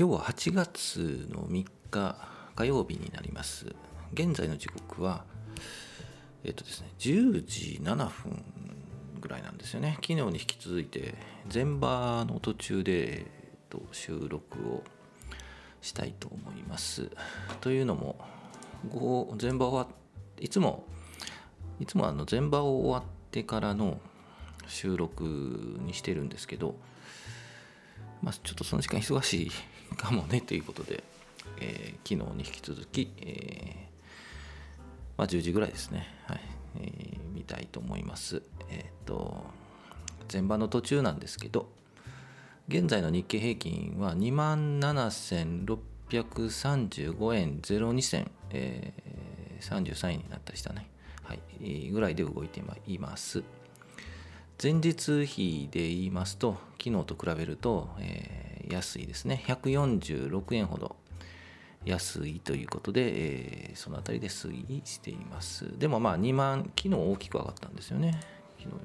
今日は8月の3日火曜日になります。現在の時刻はえっとですね10時7分ぐらいなんですよね。昨日に引き続いて前場の途中で、えっと、収録をしたいと思います。というのも前場はいつもいつもあの前場を終わってからの収録にしてるんですけどまあちょっとその時間忙しいかもねということで、えー、昨日に引き続き、えー、まあ、10時ぐらいですね、はい。えー、見たいと思います。えっ、と前場の途中なんですけど現在の日経平均は2万7635円02銭、えー、33円になったりしたね、はい、ぐらいで動いています。前日比で言いますと昨日と比べると、えー安いですね。146円ほど安いということで、えー、その辺りで推移しています。でもまあ2万昨日大きく上がったんですよね。昨日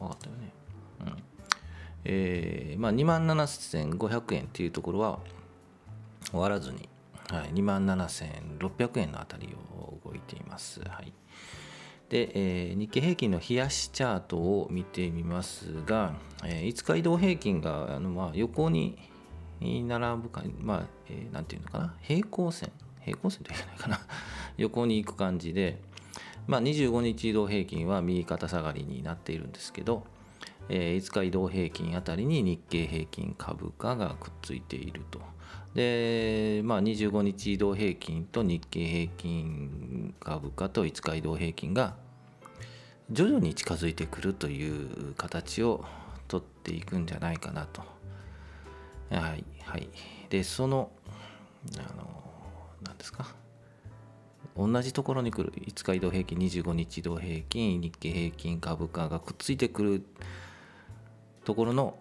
上がったよね。うん。えー、まあ2万7500円っていうところは終わらずに、はい、2万7600円のあたりを動いています。はい、で、えー、日経平均の冷やしチャートを見てみますが、えー、5日移動平均があの、まあ、横に並ぶか、まあ、えー、ていうのかな、平行線、平行線といけないかな、横に行く感じで、まあ、25日移動平均は右肩下がりになっているんですけど、えー、5日移動平均あたりに日経平均株価がくっついていると。で、まあ、25日移動平均と日経平均株価と5日移動平均が徐々に近づいてくるという形をとっていくんじゃないかなと。はいはい。でそのあの何ですか？同じところに来る。5日移動平均25日移動平均日経平均株価がくっついてくるところの、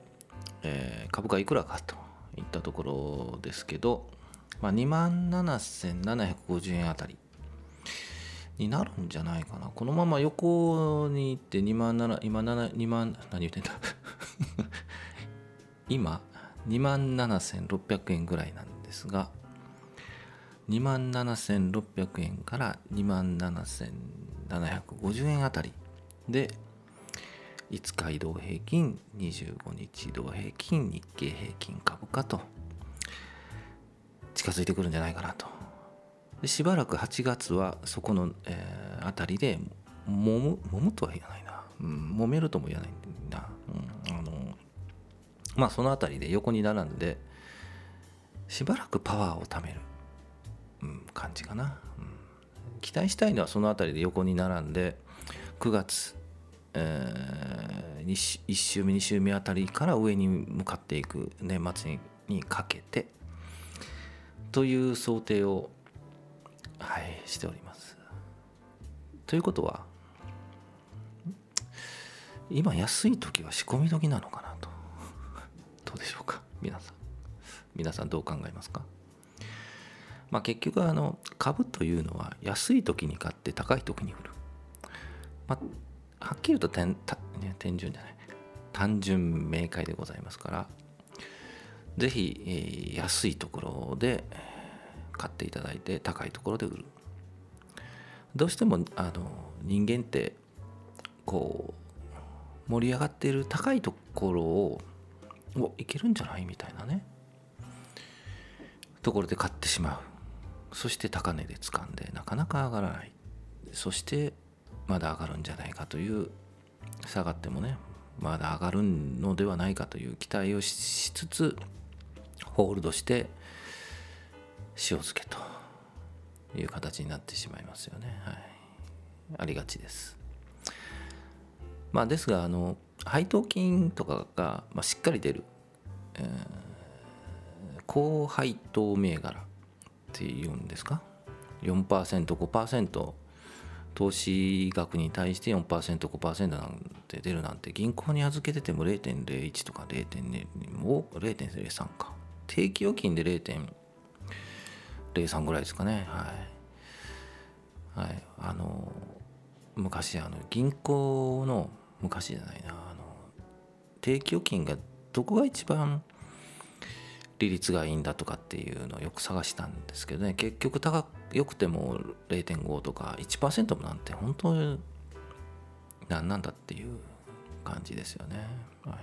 えー、株価いくらかといったところですけど、まあ、2万7750円あたりになるんじゃないかな。このまま横に行って2万7今7 2万何言ってんだ？今2万7600円ぐらいなんですが2万7600円から2万7750円あたりで5日移動平均25日移動平均日経平均株価と近づいてくるんじゃないかなと。でしばらく8月はそこの、えー、あたりで揉む揉むとは言わないな、うん、揉めるとも言わない、ん、あのまあその辺りで横に並んでしばらくパワーをためる、うん、感じかな、うん、期待したいのはその辺りで横に並んで9月、えー、1週目2週目あたりから上に向かっていく年末にかけてという想定を、はい、しております。ということは今安い時は仕込み時なのかなと。どうでしょうか？皆さん。皆さんどう考えますか？まあ結局あの株というのは安い時に買って高い時に売る、まあ、はっきり言うと点点順じゃない。単純明快でございますから是非、えー、安いところで買っていただいて高いところで売る。どうしてもあの人間ってこう盛り上がっている高いところをおいけるんじゃない？みたいなね。ところで買ってしまう。そして高値で掴んでなかなか上がらない。そしてまだ上がるんじゃないかという下がってもねまだ上がるのではないかという期待をしつつホールドして塩漬けという形になってしまいますよね。はい、ありがちです。まあですがあの配当金とかが、まあ、しっかり出る、高配当銘柄っていうんですか？4%5% 投資額に対して 4%5% なんて出るなんて銀行に預けてても0.01とか0.0 0.03か。定期預金で0.03ぐらいですかね。はい、はい、あの昔あの銀行の昔じゃないな。あの定期預金がどこが一番利率がいいんだとかっていうのをよく探したんですけどね結局高よくても0.5とか1%もなんて本当に何なんだっていう感じですよね。はい、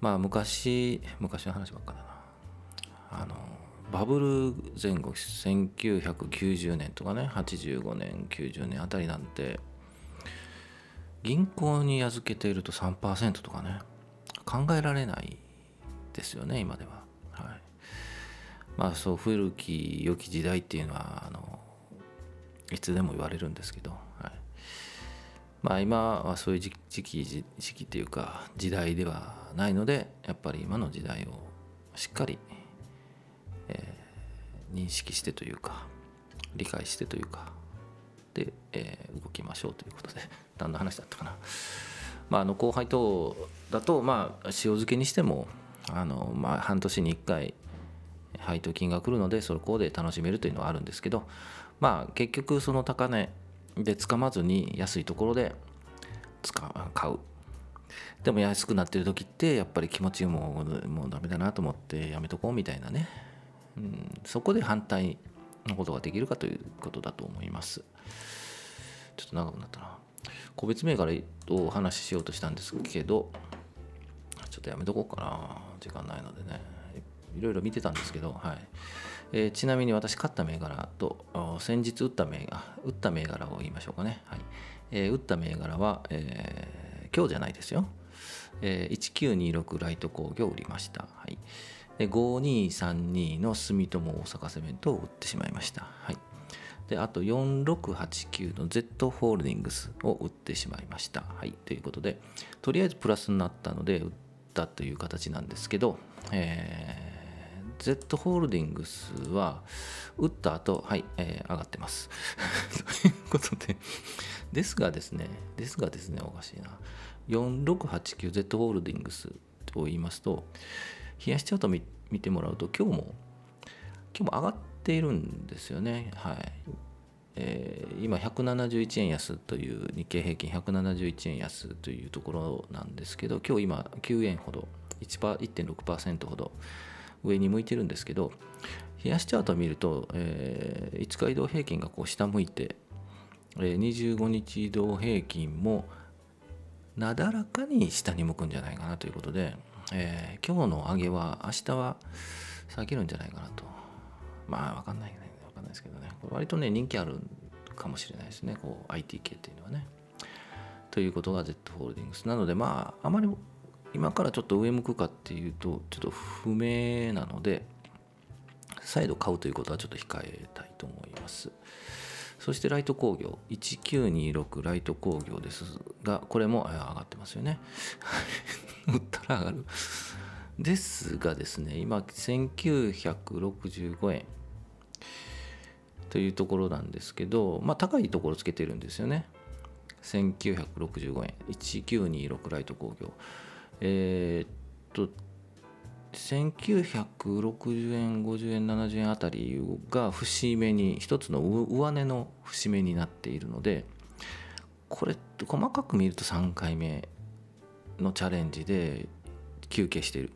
まあ昔昔の話ばっかだな。あのバブル前後1990年とかね85年90年あたりなんて銀行に預けていると3%とかね考えられないですよね今では。はい、まあそう古き良き時代っていうのはあのいつでも言われるんですけど、はい、まあ今はそういう時期時期っていうか時代ではないのでやっぱり今の時代をしっかり、えー、認識してというか理解してというかで、えー、動きましょうということで何の話だったかな。まあ、あの後輩等だと、まあ、塩漬けにしてもあの、まあ、半年に1回配当金が来るのでそこで楽しめるというのはあるんですけど、まあ、結局その高値でつかまずに安いところで使買う。でも安くなってる時ってやっぱり気持ちももうダメだなと思ってやめとこうみたいなね、うん、そこで反対のことができるかということだと思います。ちょっと長くなったな。個別銘柄をお話ししようとしたんですけどちょっとやめとこうかな。時間ないのでね。いろいろ見てたんですけど、はい。えー、ちなみに私買った銘柄と先日打った銘柄打った銘柄を言いましょうかね、はい。えー、打った銘柄は、えー、今日じゃないですよ、えー、1926ライト工業を売りました、はい、で5232の住友大阪セメントを売ってしまいました、はい。であと4689の Z ホールディングスを売ってしまいました。はい、ということで、とりあえずプラスになったので売ってったという形なんですけど、えー、Z ホールディングスは打った後、はい、えー、上がってます。ということで、ですがですね、ですがですね、おかしいな。4689Z ホールディングスと言いますと、冷やしチャート見てもらうと、今日も、今日も上がっているんですよね。はい。えー、今171円安という日経平均171円安というところなんですけど今日今9円ほど1.6%ほど上に向いてるんですけど冷やしチャートを見ると、えー、5日移動平均がこう下向いて、えー、25日移動平均もなだらかに下に向くんじゃないかなということで、えー、今日の上げは明日は下げるんじゃないかなと。まあ分かんないね。かんないですけどね。これ割とね人気あるかもしれないですね。こう IT 系っていうのはね。ということが Z ホールディングスなのでまああまり今からちょっと上向くかっていうとちょっと不明なので再度買うということはちょっと控えたいと思います。そしてライト工業1926ライト工業ですがこれも上がってますよね。売ったら上がる。ですがですね今1965円。というところなんですけどまあ高いところつけてるんですよね。1965円。1926ライト工業。えー、っと1960円50円70円あたりが節目に一つの上値の節目になっているのでこれ細かく見ると3回目のチャレンジで休憩している。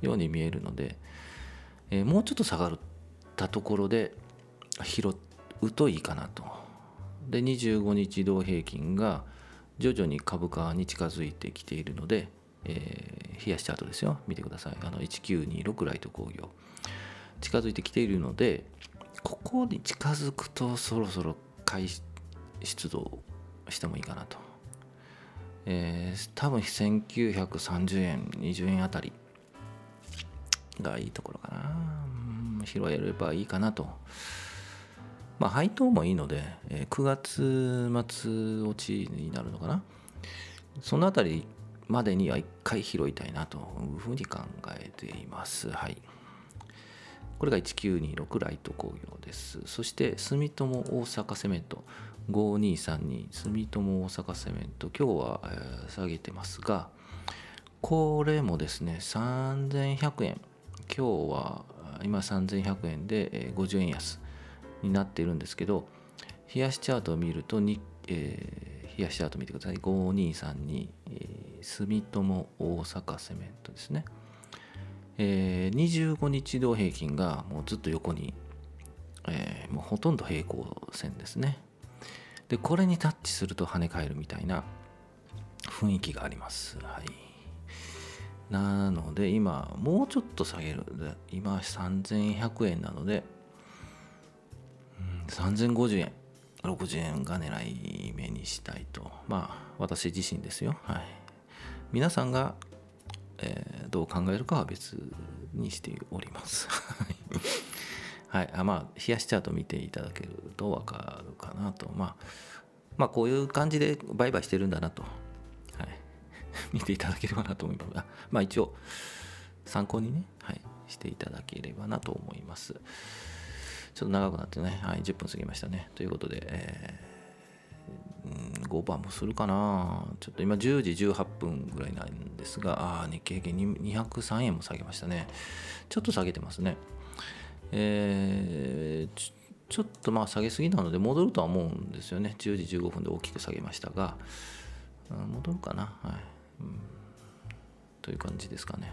ように見えるので、えー、もうちょっと下がったところで拾うといいかなと。で25日移動平均が徐々に株価に近づいてきているので、えー、冷やしチャートですよ。見てください。あの1926ライト工業。近づいてきているのでここに近づくとそろそろ買い出動してもいいかなと、えー、多分1930円20円あたりがいいところかな、拾えればいいかなと。まあ配当もいいので、えー、9月末落ちになるのかな。そのあたりまでには1回拾いたいなというふうに考えています。はい。これが1926ライト工業です。そして住友大阪セメント。5232住友大阪セメント。今日は、下げてますがこれもですね3100円。今日は今3100円で50円安。になっているんですけど冷やしチャートを見るとに、えー、冷やしチャート見てください。5232、えー、住友大阪セメントですね、えー、25日移動平均がもうずっと横に、えー、もうほとんど平行線ですね。でこれにタッチすると跳ね返るみたいな雰囲気があります。はい。なので今もうちょっと下げる。今3100円なので、3050円60円が狙い目にしたいと。まあ私自身ですよ。はい。皆さんが、えー、どう考えるかは別にしております。はい。あまあ冷やしチャート見ていただけると分かるかなと。まあまあこういう感じで売買してるんだなと、はい、見ていただければなと思います。まあ一応参考にね、はい、していただければなと思います。ちょっと長くなってね、はい、10分過ぎましたねということで、えー、5番もするかなちょっと今10時18分ぐらいなんですが、ああ、日経平均203円も下げましたね。ちょっと下げてますね。えー、ちょっとまあ下げすぎなので戻るとは思うんですよね。10時15分で大きく下げましたが、戻るかな、はいうん。という感じですかね。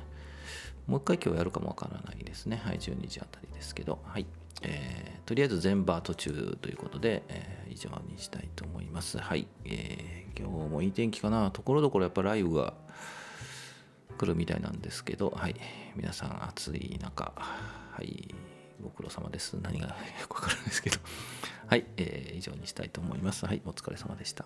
もう一回今日やるかもわからないですね。はい、12時あたりですけど、はい。えー、とりあえず全場途中ということで、えー、以上にしたいと思います。はい、えー、今日もいい天気かな。ところどころやっぱ雷雨が来るみたいなんですけど、はい、皆さん暑い中、はい、ご苦労様です。何がよくわかるんですけど。はい、えー、以上にしたいと思います。はい、お疲れ様でした。